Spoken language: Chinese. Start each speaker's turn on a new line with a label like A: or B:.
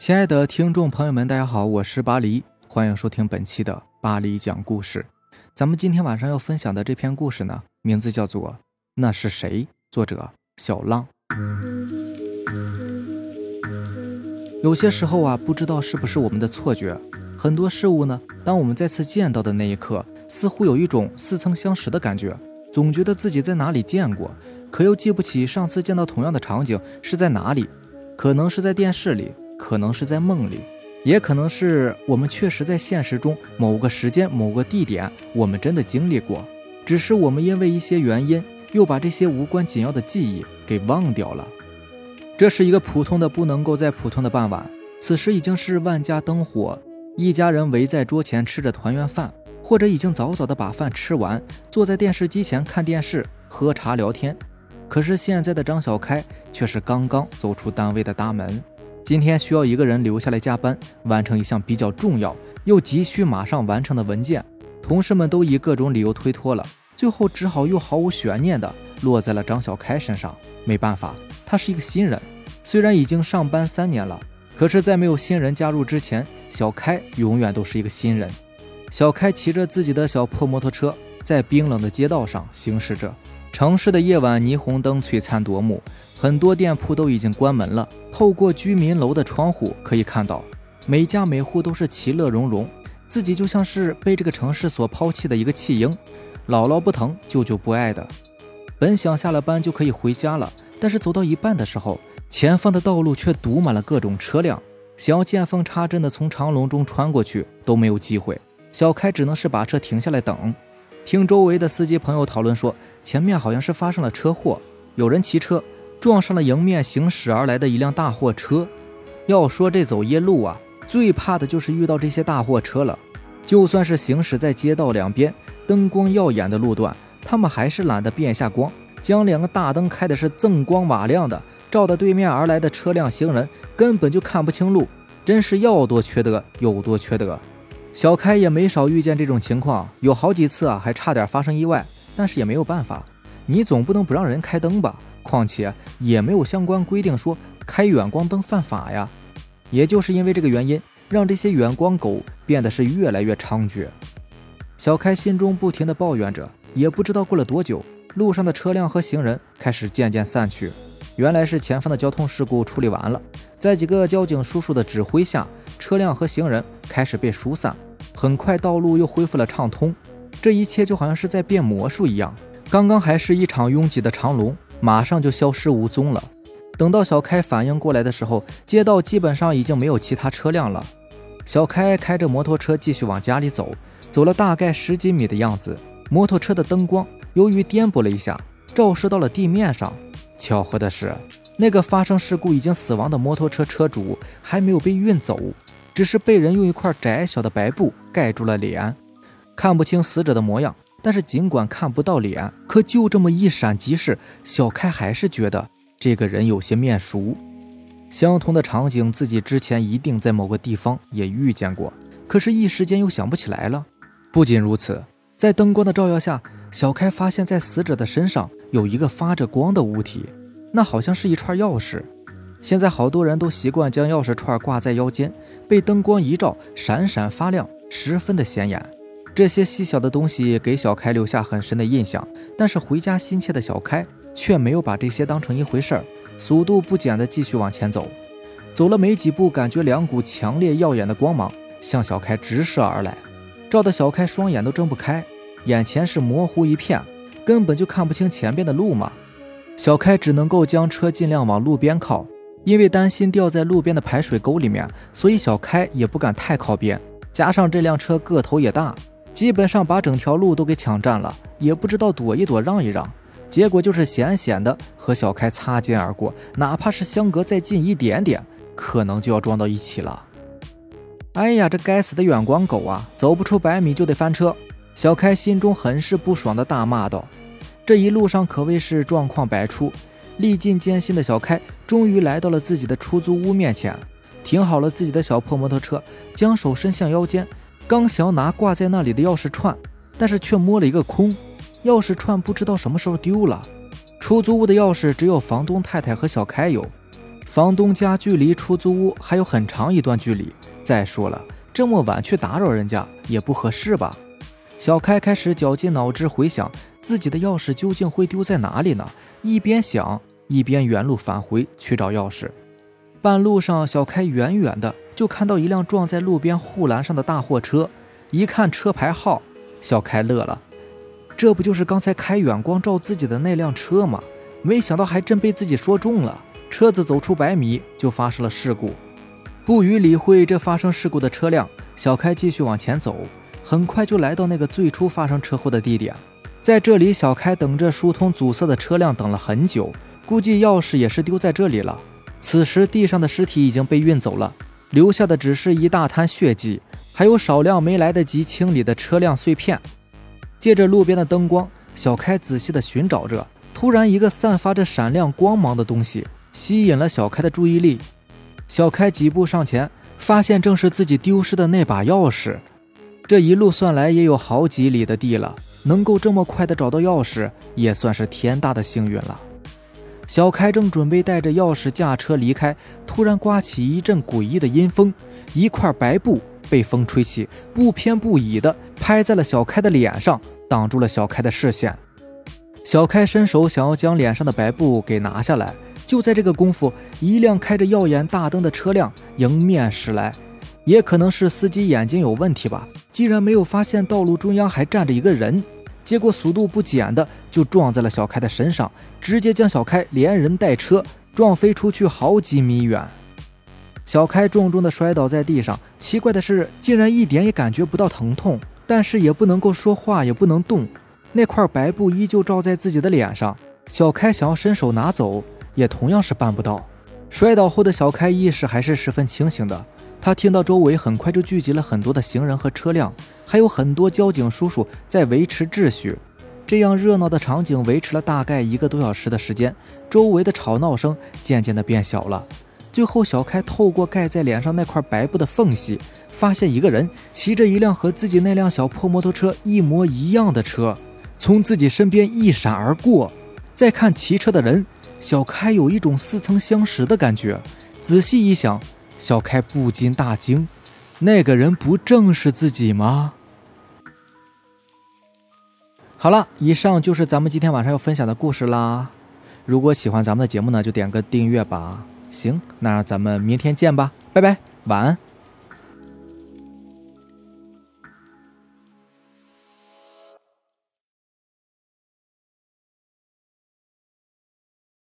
A: 亲爱的听众朋友们，大家好，我是巴黎，欢迎收听本期的巴黎讲故事。咱们今天晚上要分享的这篇故事呢，名字叫做《那是谁》，作者小浪。有些时候啊，不知道是不是我们的错觉，很多事物呢，当我们再次见到的那一刻，似乎有一种似曾相识的感觉，总觉得自己在哪里见过，可又记不起上次见到同样的场景是在哪里，可能是在电视里。可能是在梦里，也可能是我们确实在现实中某个时间、某个地点，我们真的经历过，只是我们因为一些原因，又把这些无关紧要的记忆给忘掉了。这是一个普通的不能够再普通的傍晚，此时已经是万家灯火，一家人围在桌前吃着团圆饭，或者已经早早的把饭吃完，坐在电视机前看电视、喝茶聊天。可是现在的张小开却是刚刚走出单位的大门。今天需要一个人留下来加班，完成一项比较重要又急需马上完成的文件。同事们都以各种理由推脱了，最后只好又毫无悬念的落在了张小开身上。没办法，他是一个新人，虽然已经上班三年了，可是，在没有新人加入之前，小开永远都是一个新人。小开骑着自己的小破摩托车，在冰冷的街道上行驶着。城市的夜晚，霓虹灯璀璨夺目，很多店铺都已经关门了。透过居民楼的窗户，可以看到每家每户都是其乐融融，自己就像是被这个城市所抛弃的一个弃婴，姥姥不疼，舅舅不爱的。本想下了班就可以回家了，但是走到一半的时候，前方的道路却堵满了各种车辆，想要见缝插针的从长龙中穿过去都没有机会。小开只能是把车停下来等。听周围的司机朋友讨论说，前面好像是发生了车祸，有人骑车撞上了迎面行驶而来的一辆大货车。要说这走夜路啊，最怕的就是遇到这些大货车了。就算是行驶在街道两边灯光耀眼的路段，他们还是懒得变下光，将两个大灯开的是锃光瓦亮的，照得对面而来的车辆行人根本就看不清路，真是要多缺德有多缺德。小开也没少遇见这种情况，有好几次啊，还差点发生意外。但是也没有办法，你总不能不让人开灯吧？况且也没有相关规定说开远光灯犯法呀。也就是因为这个原因，让这些远光狗变得是越来越猖獗。小开心中不停地抱怨着，也不知道过了多久，路上的车辆和行人开始渐渐散去。原来是前方的交通事故处理完了，在几个交警叔叔的指挥下。车辆和行人开始被疏散，很快道路又恢复了畅通。这一切就好像是在变魔术一样，刚刚还是一场拥挤的长龙，马上就消失无踪了。等到小开反应过来的时候，街道基本上已经没有其他车辆了。小开开着摩托车继续往家里走，走了大概十几米的样子，摩托车的灯光由于颠簸了一下，照射到了地面上。巧合的是，那个发生事故已经死亡的摩托车车主还没有被运走。只是被人用一块窄小的白布盖住了脸，看不清死者的模样。但是尽管看不到脸，可就这么一闪即逝，小开还是觉得这个人有些面熟。相同的场景，自己之前一定在某个地方也遇见过，可是，一时间又想不起来了。不仅如此，在灯光的照耀下，小开发现，在死者的身上有一个发着光的物体，那好像是一串钥匙。现在好多人都习惯将钥匙串挂在腰间，被灯光一照，闪闪发亮，十分的显眼。这些细小的东西给小开留下很深的印象，但是回家心切的小开却没有把这些当成一回事儿，速度不减的继续往前走。走了没几步，感觉两股强烈耀眼的光芒向小开直射而来，照得小开双眼都睁不开，眼前是模糊一片，根本就看不清前边的路嘛。小开只能够将车尽量往路边靠。因为担心掉在路边的排水沟里面，所以小开也不敢太靠边。加上这辆车个头也大，基本上把整条路都给抢占了，也不知道躲一躲让一让，结果就是险险的和小开擦肩而过，哪怕是相隔再近一点点，可能就要撞到一起了。哎呀，这该死的远光狗啊，走不出百米就得翻车！小开心中很是不爽的大骂道：“这一路上可谓是状况百出。”历尽艰辛的小开终于来到了自己的出租屋面前，停好了自己的小破摩托车，将手伸向腰间，刚想拿挂在那里的钥匙串，但是却摸了一个空，钥匙串不知道什么时候丢了。出租屋的钥匙只有房东太太和小开有，房东家距离出租屋还有很长一段距离。再说了，这么晚去打扰人家也不合适吧？小开开始绞尽脑汁回想自己的钥匙究竟会丢在哪里呢？一边想，一边原路返回去找钥匙。半路上，小开远远的就看到一辆撞在路边护栏上的大货车，一看车牌号，小开乐了，这不就是刚才开远光照自己的那辆车吗？没想到还真被自己说中了，车子走出百米就发生了事故。不予理会这发生事故的车辆，小开继续往前走，很快就来到那个最初发生车祸的地点。在这里，小开等着疏通阻塞的车辆等了很久，估计钥匙也是丢在这里了。此时，地上的尸体已经被运走了，留下的只是一大滩血迹，还有少量没来得及清理的车辆碎片。借着路边的灯光，小开仔细地寻找着。突然，一个散发着闪亮光芒的东西吸引了小开的注意力。小开几步上前，发现正是自己丢失的那把钥匙。这一路算来也有好几里的地了，能够这么快的找到钥匙，也算是天大的幸运了。小开正准备带着钥匙驾车离开，突然刮起一阵诡异的阴风，一块白布被风吹起，不偏不倚的拍在了小开的脸上，挡住了小开的视线。小开伸手想要将脸上的白布给拿下来，就在这个功夫，一辆开着耀眼大灯的车辆迎面驶来，也可能是司机眼睛有问题吧，竟然没有发现道路中央还站着一个人。结果速度不减的就撞在了小开的身上，直接将小开连人带车撞飞出去好几米远。小开重重的摔倒在地上，奇怪的是，竟然一点也感觉不到疼痛，但是也不能够说话，也不能动。那块白布依旧罩在自己的脸上，小开想要伸手拿走，也同样是办不到。摔倒后的小开意识还是十分清醒的。他听到周围很快就聚集了很多的行人和车辆，还有很多交警叔叔在维持秩序。这样热闹的场景维持了大概一个多小时的时间，周围的吵闹声渐渐的变小了。最后，小开透过盖在脸上那块白布的缝隙，发现一个人骑着一辆和自己那辆小破摩托车一模一样的车，从自己身边一闪而过。再看骑车的人，小开有一种似曾相识的感觉。仔细一想。小开不禁大惊：“那个人不正是自己吗？”好了，以上就是咱们今天晚上要分享的故事啦。如果喜欢咱们的节目呢，就点个订阅吧。行，那咱们明天见吧，拜拜，晚安。